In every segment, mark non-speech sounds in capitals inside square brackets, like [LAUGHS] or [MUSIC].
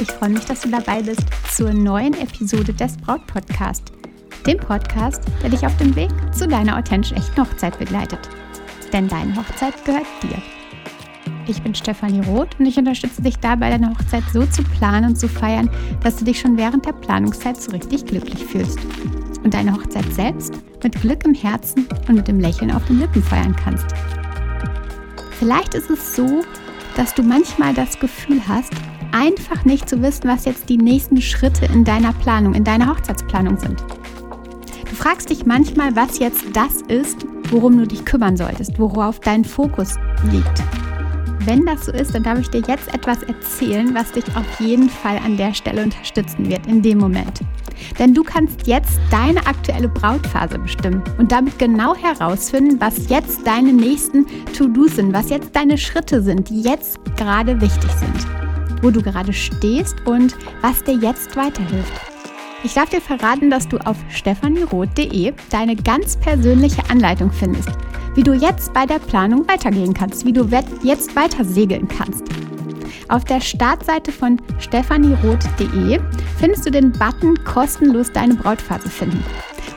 Ich freue mich, dass du dabei bist zur neuen Episode des Braut Podcast, dem Podcast, der dich auf dem Weg zu deiner authentisch echten Hochzeit begleitet. Denn deine Hochzeit gehört dir. Ich bin Stefanie Roth und ich unterstütze dich dabei, deine Hochzeit so zu planen und zu feiern, dass du dich schon während der Planungszeit so richtig glücklich fühlst und deine Hochzeit selbst mit Glück im Herzen und mit dem Lächeln auf den Lippen feiern kannst. Vielleicht ist es so, dass du manchmal das Gefühl hast, einfach nicht zu wissen, was jetzt die nächsten Schritte in deiner Planung, in deiner Hochzeitsplanung sind. Du fragst dich manchmal, was jetzt das ist, worum du dich kümmern solltest, worauf dein Fokus liegt. Wenn das so ist, dann darf ich dir jetzt etwas erzählen, was dich auf jeden Fall an der Stelle unterstützen wird, in dem Moment. Denn du kannst jetzt deine aktuelle Brautphase bestimmen und damit genau herausfinden, was jetzt deine nächsten To-Dos sind, was jetzt deine Schritte sind, die jetzt gerade wichtig sind, wo du gerade stehst und was dir jetzt weiterhilft. Ich darf dir verraten, dass du auf stefanieroth.de deine ganz persönliche Anleitung findest, wie du jetzt bei der Planung weitergehen kannst, wie du jetzt weiter segeln kannst. Auf der Startseite von stefanieroth.de findest du den Button kostenlos deine Brautphase finden.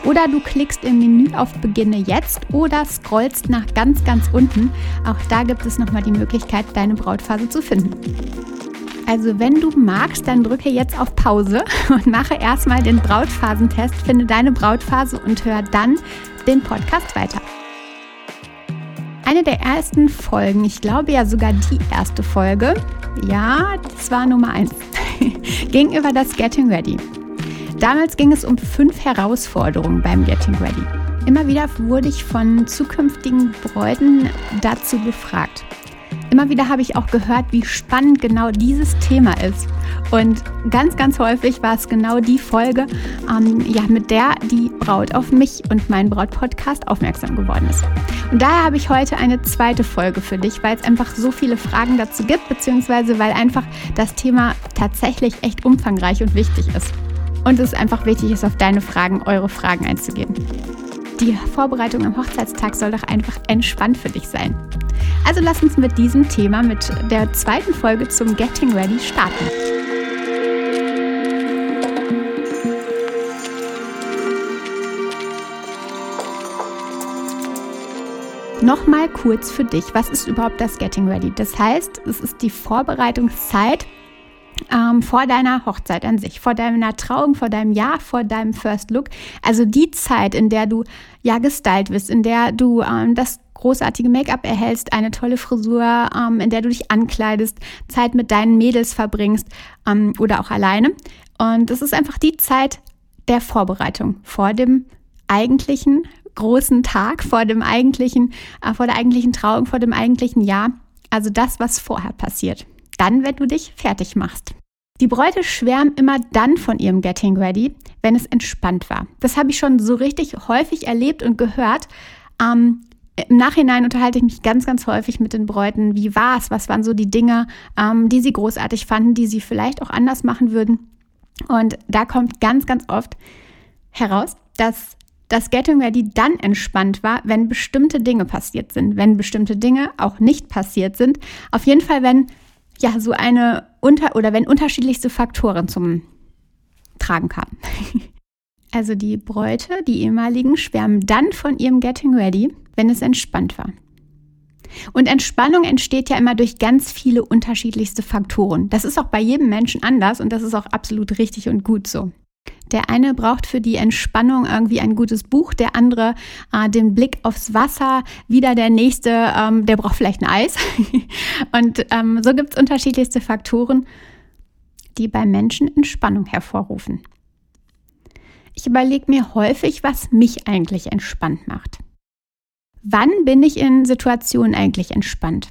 Oder du klickst im Menü auf Beginne jetzt oder scrollst nach ganz, ganz unten. Auch da gibt es nochmal die Möglichkeit, deine Brautphase zu finden. Also wenn du magst, dann drücke jetzt auf Pause [LAUGHS] und mache erstmal den Brautphasentest, finde deine Brautphase und hör dann den Podcast weiter. Eine der ersten Folgen, ich glaube ja sogar die erste Folge, ja, das war Nummer eins. [LAUGHS] ging über das Getting Ready. Damals ging es um fünf Herausforderungen beim Getting Ready. Immer wieder wurde ich von zukünftigen Bräuten dazu befragt. Immer wieder habe ich auch gehört, wie spannend genau dieses Thema ist. Und ganz, ganz häufig war es genau die Folge, ähm, ja, mit der die Braut auf mich und meinen Braut-Podcast aufmerksam geworden ist. Und daher habe ich heute eine zweite Folge für dich, weil es einfach so viele Fragen dazu gibt, beziehungsweise weil einfach das Thema tatsächlich echt umfangreich und wichtig ist. Und es einfach wichtig ist, auf deine Fragen, eure Fragen einzugehen. Die Vorbereitung am Hochzeitstag soll doch einfach entspannt für dich sein. Also lass uns mit diesem Thema, mit der zweiten Folge zum Getting Ready starten. Nochmal kurz für dich, was ist überhaupt das Getting Ready? Das heißt, es ist die Vorbereitungszeit ähm, vor deiner Hochzeit an sich, vor deiner Trauung, vor deinem Jahr, vor deinem First Look. Also die Zeit, in der du ja gestylt wirst, in der du ähm, das großartige Make-up erhältst, eine tolle Frisur, ähm, in der du dich ankleidest, Zeit mit deinen Mädels verbringst ähm, oder auch alleine. Und das ist einfach die Zeit der Vorbereitung vor dem eigentlichen großen Tag, vor dem eigentlichen, äh, vor der eigentlichen Trauung, vor dem eigentlichen Jahr. Also das, was vorher passiert dann, wenn du dich fertig machst. Die Bräute schwärmen immer dann von ihrem Getting Ready, wenn es entspannt war. Das habe ich schon so richtig häufig erlebt und gehört. Ähm, Im Nachhinein unterhalte ich mich ganz, ganz häufig mit den Bräuten. Wie war es? Was waren so die Dinge, ähm, die sie großartig fanden, die sie vielleicht auch anders machen würden? Und da kommt ganz, ganz oft heraus, dass das Getting Ready dann entspannt war, wenn bestimmte Dinge passiert sind, wenn bestimmte Dinge auch nicht passiert sind. Auf jeden Fall, wenn ja so eine unter oder wenn unterschiedlichste Faktoren zum Tragen kamen. [LAUGHS] Also die Bräute, die ehemaligen, schwärmen dann von ihrem Getting Ready, wenn es entspannt war. Und Entspannung entsteht ja immer durch ganz viele unterschiedlichste Faktoren. Das ist auch bei jedem Menschen anders und das ist auch absolut richtig und gut so. Der eine braucht für die Entspannung irgendwie ein gutes Buch, der andere äh, den Blick aufs Wasser, wieder der nächste, ähm, der braucht vielleicht ein Eis. [LAUGHS] Und ähm, so gibt es unterschiedlichste Faktoren, die bei Menschen Entspannung hervorrufen. Ich überlege mir häufig, was mich eigentlich entspannt macht. Wann bin ich in Situationen eigentlich entspannt?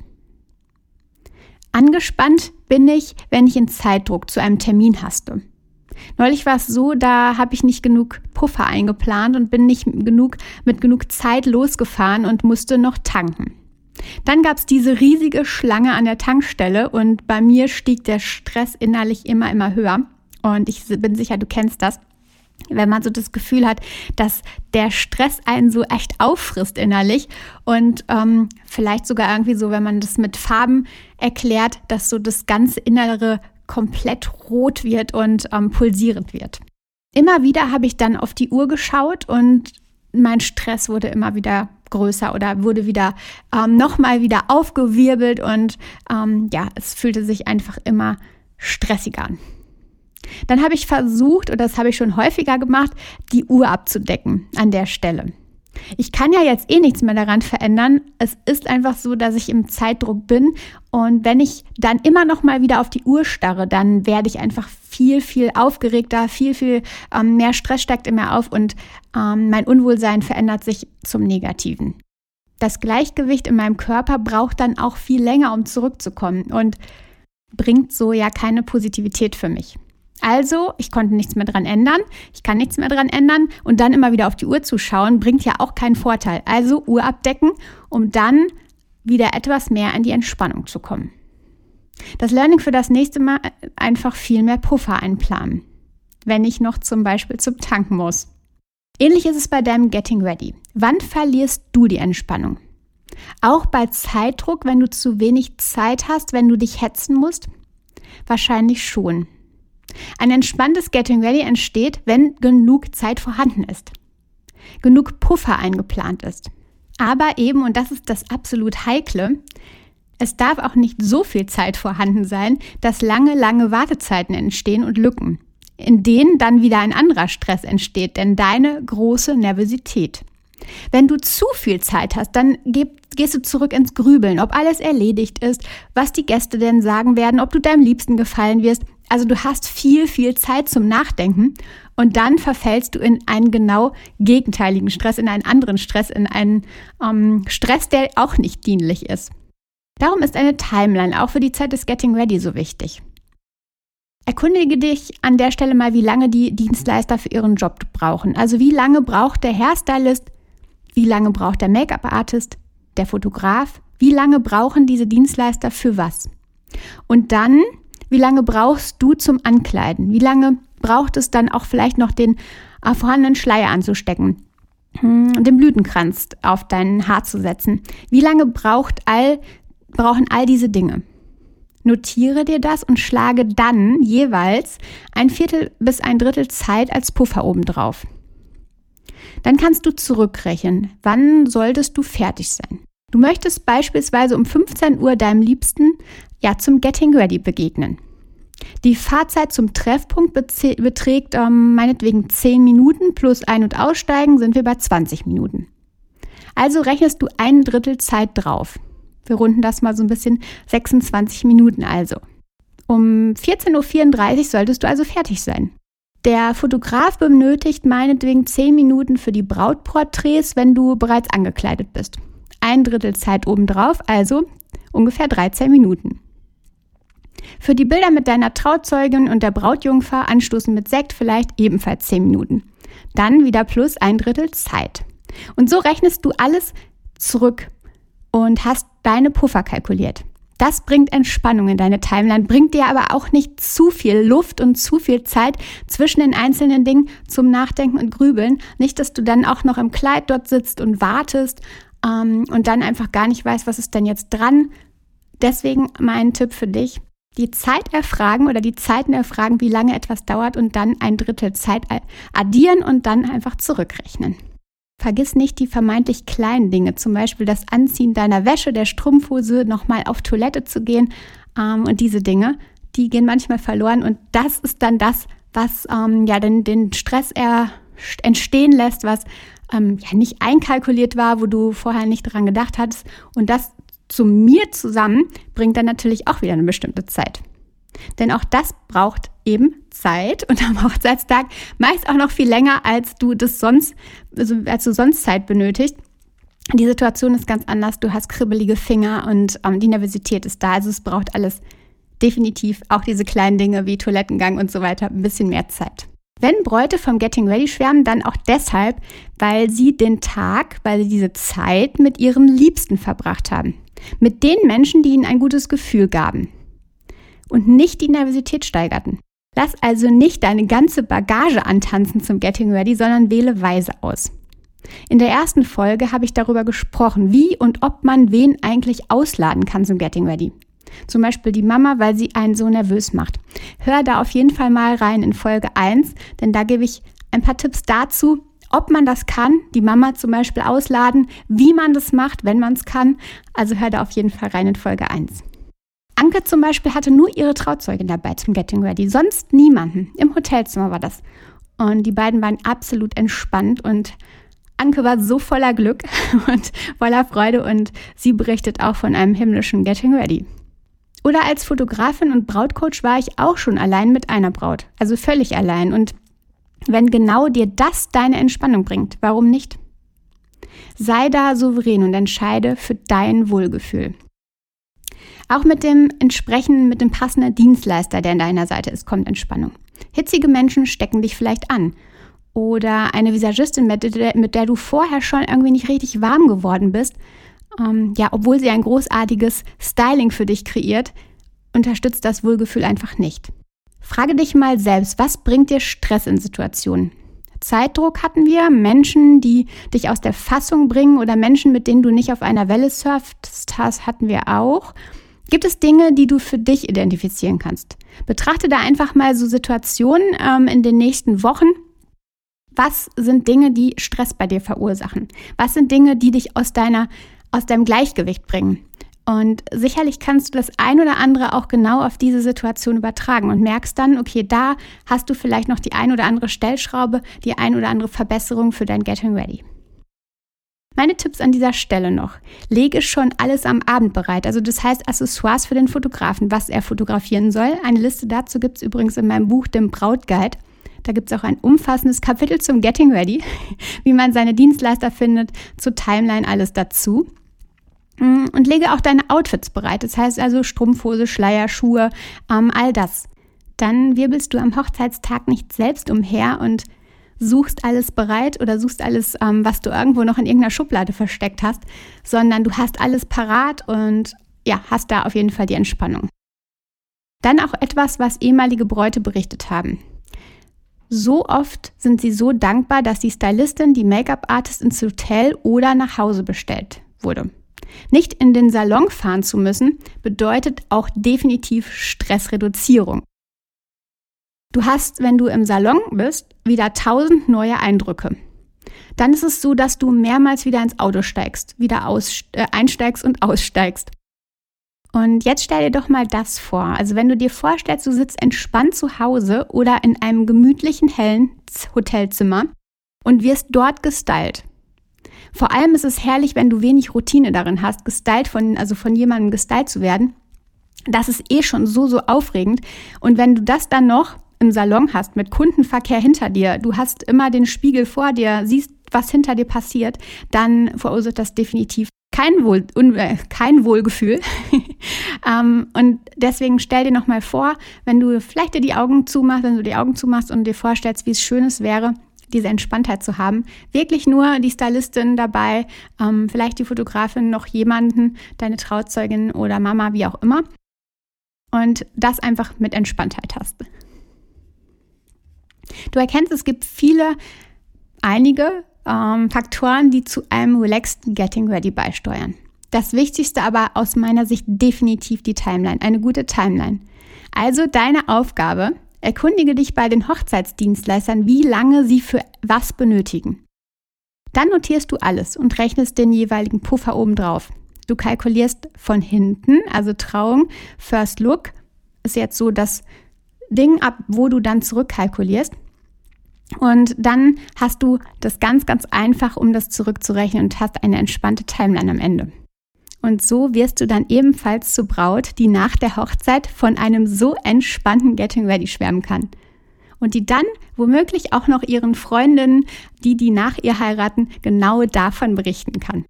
Angespannt bin ich, wenn ich in Zeitdruck zu einem Termin haste. Neulich war es so, da habe ich nicht genug Puffer eingeplant und bin nicht genug mit genug Zeit losgefahren und musste noch tanken. Dann gab es diese riesige Schlange an der Tankstelle und bei mir stieg der Stress innerlich immer, immer höher. Und ich bin sicher, du kennst das wenn man so das Gefühl hat, dass der Stress einen so echt auffrisst innerlich und ähm, vielleicht sogar irgendwie so, wenn man das mit Farben erklärt, dass so das ganze innere komplett rot wird und ähm, pulsierend wird. Immer wieder habe ich dann auf die Uhr geschaut und mein Stress wurde immer wieder größer oder wurde wieder ähm, nochmal wieder aufgewirbelt und ähm, ja, es fühlte sich einfach immer stressiger an. Dann habe ich versucht, oder das habe ich schon häufiger gemacht, die Uhr abzudecken an der Stelle. Ich kann ja jetzt eh nichts mehr daran verändern. Es ist einfach so, dass ich im Zeitdruck bin und wenn ich dann immer noch mal wieder auf die Uhr starre, dann werde ich einfach viel, viel aufgeregter, viel, viel ähm, mehr Stress steigt in mir auf und ähm, mein Unwohlsein verändert sich zum Negativen. Das Gleichgewicht in meinem Körper braucht dann auch viel länger, um zurückzukommen und bringt so ja keine Positivität für mich. Also, ich konnte nichts mehr dran ändern, ich kann nichts mehr dran ändern und dann immer wieder auf die Uhr zu schauen, bringt ja auch keinen Vorteil. Also Uhr abdecken, um dann wieder etwas mehr in die Entspannung zu kommen. Das Learning für das nächste Mal einfach viel mehr Puffer einplanen, wenn ich noch zum Beispiel zum Tanken muss. Ähnlich ist es bei deinem Getting Ready. Wann verlierst du die Entspannung? Auch bei Zeitdruck, wenn du zu wenig Zeit hast, wenn du dich hetzen musst? Wahrscheinlich schon. Ein entspanntes Getting Ready entsteht, wenn genug Zeit vorhanden ist, genug Puffer eingeplant ist. Aber eben, und das ist das absolut Heikle, es darf auch nicht so viel Zeit vorhanden sein, dass lange, lange Wartezeiten entstehen und Lücken, in denen dann wieder ein anderer Stress entsteht, denn deine große Nervosität. Wenn du zu viel Zeit hast, dann gehst du zurück ins Grübeln, ob alles erledigt ist, was die Gäste denn sagen werden, ob du deinem Liebsten gefallen wirst. Also du hast viel, viel Zeit zum Nachdenken und dann verfällst du in einen genau gegenteiligen Stress, in einen anderen Stress, in einen ähm, Stress, der auch nicht dienlich ist. Darum ist eine Timeline auch für die Zeit des Getting Ready so wichtig. Erkundige dich an der Stelle mal, wie lange die Dienstleister für ihren Job brauchen. Also wie lange braucht der Hairstylist, wie lange braucht der Make-up-Artist, der Fotograf, wie lange brauchen diese Dienstleister für was. Und dann wie lange brauchst du zum Ankleiden? Wie lange braucht es dann auch vielleicht noch den äh, vorhandenen Schleier anzustecken? Hm, den Blütenkranz auf dein Haar zu setzen. Wie lange braucht all, brauchen all diese Dinge? Notiere dir das und schlage dann jeweils ein Viertel bis ein Drittel Zeit als Puffer obendrauf. Dann kannst du zurückrechnen, wann solltest du fertig sein. Du möchtest beispielsweise um 15 Uhr deinem Liebsten ja zum Getting Ready begegnen. Die Fahrzeit zum Treffpunkt beträgt ähm, meinetwegen 10 Minuten plus Ein- und Aussteigen sind wir bei 20 Minuten. Also rechnest du ein Drittel Zeit drauf. Wir runden das mal so ein bisschen 26 Minuten also. Um 14.34 Uhr solltest du also fertig sein. Der Fotograf benötigt meinetwegen 10 Minuten für die Brautporträts, wenn du bereits angekleidet bist. Ein Drittel Zeit obendrauf, also ungefähr 13 Minuten. Für die Bilder mit deiner Trauzeugin und der Brautjungfer anstoßen mit Sekt vielleicht ebenfalls 10 Minuten. Dann wieder plus ein Drittel Zeit. Und so rechnest du alles zurück und hast deine Puffer kalkuliert. Das bringt Entspannung in deine Timeline, bringt dir aber auch nicht zu viel Luft und zu viel Zeit zwischen den einzelnen Dingen zum Nachdenken und Grübeln. Nicht, dass du dann auch noch im Kleid dort sitzt und wartest ähm, und dann einfach gar nicht weißt, was ist denn jetzt dran. Deswegen mein Tipp für dich, die Zeit erfragen oder die Zeiten erfragen, wie lange etwas dauert und dann ein Drittel Zeit addieren und dann einfach zurückrechnen. Vergiss nicht die vermeintlich kleinen Dinge, zum Beispiel das Anziehen deiner Wäsche, der Strumpfhose, nochmal auf Toilette zu gehen ähm, und diese Dinge, die gehen manchmal verloren und das ist dann das, was ähm, ja den, den Stress er, entstehen lässt, was ähm, ja nicht einkalkuliert war, wo du vorher nicht dran gedacht hattest und das zu mir zusammen bringt dann natürlich auch wieder eine bestimmte Zeit. Denn auch das braucht eben Zeit und am Hochzeitstag meist auch noch viel länger, als du das sonst, also als du sonst Zeit benötigst. Die Situation ist ganz anders. Du hast kribbelige Finger und ähm, die Nervosität ist da. Also es braucht alles definitiv auch diese kleinen Dinge wie Toilettengang und so weiter ein bisschen mehr Zeit. Wenn Bräute vom Getting Ready schwärmen, dann auch deshalb, weil sie den Tag, weil sie diese Zeit mit ihren Liebsten verbracht haben. Mit den Menschen, die ihnen ein gutes Gefühl gaben und nicht die Nervosität steigerten. Lass also nicht deine ganze Bagage antanzen zum Getting Ready, sondern wähle weise aus. In der ersten Folge habe ich darüber gesprochen, wie und ob man wen eigentlich ausladen kann zum Getting Ready. Zum Beispiel die Mama, weil sie einen so nervös macht. Hör da auf jeden Fall mal rein in Folge 1, denn da gebe ich ein paar Tipps dazu, ob man das kann, die Mama zum Beispiel ausladen, wie man das macht, wenn man es kann. Also hör da auf jeden Fall rein in Folge 1. Anke zum Beispiel hatte nur ihre Trauzeugin dabei zum Getting Ready, sonst niemanden. Im Hotelzimmer war das. Und die beiden waren absolut entspannt und Anke war so voller Glück [LAUGHS] und voller Freude und sie berichtet auch von einem himmlischen Getting Ready. Oder als Fotografin und Brautcoach war ich auch schon allein mit einer Braut, also völlig allein. Und wenn genau dir das deine Entspannung bringt, warum nicht? Sei da souverän und entscheide für dein Wohlgefühl. Auch mit dem entsprechenden, mit dem passenden Dienstleister, der an deiner Seite ist, kommt Entspannung. Hitzige Menschen stecken dich vielleicht an. Oder eine Visagistin, mit der, mit der du vorher schon irgendwie nicht richtig warm geworden bist, ähm, ja, obwohl sie ein großartiges Styling für dich kreiert, unterstützt das Wohlgefühl einfach nicht. Frage dich mal selbst, was bringt dir Stress in Situationen? Zeitdruck hatten wir, Menschen, die dich aus der Fassung bringen oder Menschen, mit denen du nicht auf einer Welle surfst, hatten wir auch. Gibt es Dinge, die du für dich identifizieren kannst? Betrachte da einfach mal so Situationen ähm, in den nächsten Wochen. Was sind Dinge, die Stress bei dir verursachen? Was sind Dinge, die dich aus deiner aus deinem Gleichgewicht bringen? Und sicherlich kannst du das ein oder andere auch genau auf diese Situation übertragen und merkst dann, okay, da hast du vielleicht noch die ein oder andere Stellschraube, die ein oder andere Verbesserung für dein Getting Ready. Meine Tipps an dieser Stelle noch. Lege schon alles am Abend bereit. Also das heißt Accessoires für den Fotografen, was er fotografieren soll. Eine Liste dazu gibt es übrigens in meinem Buch, dem Brautguide. Da gibt es auch ein umfassendes Kapitel zum Getting Ready, [LAUGHS] wie man seine Dienstleister findet, zur Timeline alles dazu. Mm, und lege auch deine Outfits bereit. Das heißt also Strumpfhose, Schleier, Schuhe, ähm, all das. Dann wirbelst du am Hochzeitstag nicht selbst umher und suchst alles bereit oder suchst alles, ähm, was du irgendwo noch in irgendeiner Schublade versteckt hast, sondern du hast alles parat und ja, hast da auf jeden Fall die Entspannung. Dann auch etwas, was ehemalige Bräute berichtet haben. So oft sind sie so dankbar, dass die Stylistin die Make-up-Artist ins Hotel oder nach Hause bestellt wurde. Nicht in den Salon fahren zu müssen, bedeutet auch definitiv Stressreduzierung. Du hast, wenn du im Salon bist, wieder tausend neue Eindrücke. Dann ist es so, dass du mehrmals wieder ins Auto steigst, wieder aus, äh, einsteigst und aussteigst. Und jetzt stell dir doch mal das vor. Also wenn du dir vorstellst, du sitzt entspannt zu Hause oder in einem gemütlichen, hellen Hotelzimmer und wirst dort gestylt. Vor allem ist es herrlich, wenn du wenig Routine darin hast, gestylt von, also von jemandem gestylt zu werden. Das ist eh schon so, so aufregend. Und wenn du das dann noch im Salon hast mit Kundenverkehr hinter dir, du hast immer den Spiegel vor dir, siehst, was hinter dir passiert, dann verursacht das definitiv kein, Wohl, kein Wohlgefühl. [LAUGHS] ähm, und deswegen stell dir nochmal vor, wenn du vielleicht dir die Augen zumachst, wenn du die Augen zumachst und dir vorstellst, wie es schön es wäre, diese Entspanntheit zu haben. Wirklich nur die Stylistin dabei, ähm, vielleicht die Fotografin, noch jemanden, deine Trauzeugin oder Mama, wie auch immer. Und das einfach mit Entspanntheit hast. Du erkennst, es gibt viele, einige ähm, Faktoren, die zu einem relaxed Getting Ready beisteuern. Das Wichtigste aber aus meiner Sicht definitiv die Timeline, eine gute Timeline. Also deine Aufgabe Erkundige dich bei den Hochzeitsdienstleistern, wie lange sie für was benötigen. Dann notierst du alles und rechnest den jeweiligen Puffer obendrauf. Du kalkulierst von hinten, also Trauung, First Look ist jetzt so das Ding ab, wo du dann zurückkalkulierst. Und dann hast du das ganz, ganz einfach, um das zurückzurechnen und hast eine entspannte Timeline am Ende. Und so wirst du dann ebenfalls zur Braut, die nach der Hochzeit von einem so entspannten Getting Ready schwärmen kann. Und die dann womöglich auch noch ihren Freundinnen, die die nach ihr heiraten, genau davon berichten kann.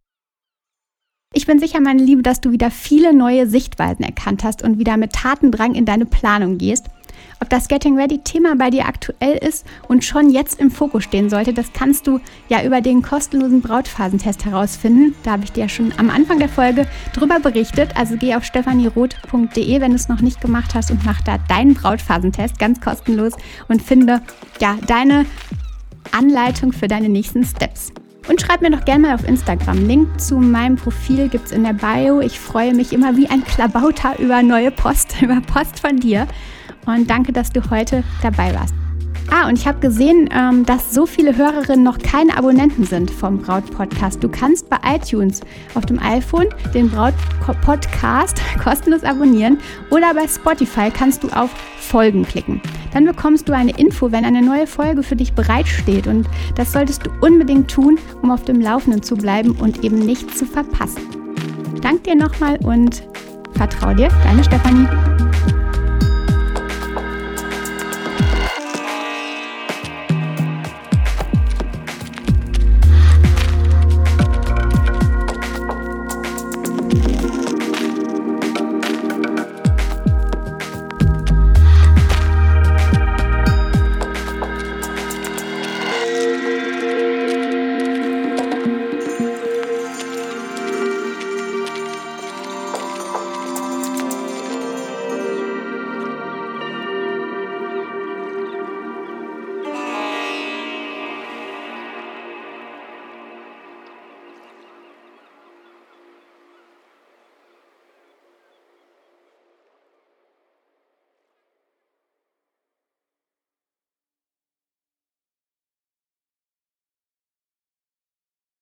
Ich bin sicher, meine Liebe, dass du wieder viele neue Sichtweisen erkannt hast und wieder mit Tatendrang in deine Planung gehst ob das Getting Ready Thema bei dir aktuell ist und schon jetzt im Fokus stehen sollte, das kannst du ja über den kostenlosen Brautphasentest herausfinden. Da habe ich dir ja schon am Anfang der Folge drüber berichtet. Also geh auf stephanieroth.de, wenn du es noch nicht gemacht hast und mach da deinen Brautphasentest ganz kostenlos und finde ja deine Anleitung für deine nächsten Steps. Und schreib mir doch gerne mal auf Instagram. Link zu meinem Profil gibt es in der Bio. Ich freue mich immer wie ein Klabauter über neue Post, [LAUGHS] über Post von dir. Und danke, dass du heute dabei warst. Ah, und ich habe gesehen, ähm, dass so viele Hörerinnen noch keine Abonnenten sind vom Braut-Podcast. Du kannst bei iTunes auf dem iPhone den Braut-Podcast [LAUGHS] kostenlos abonnieren oder bei Spotify kannst du auf Folgen klicken. Dann bekommst du eine Info, wenn eine neue Folge für dich bereitsteht. Und das solltest du unbedingt tun, um auf dem Laufenden zu bleiben und eben nichts zu verpassen. Dank dir nochmal und vertrau dir, deine Stefanie.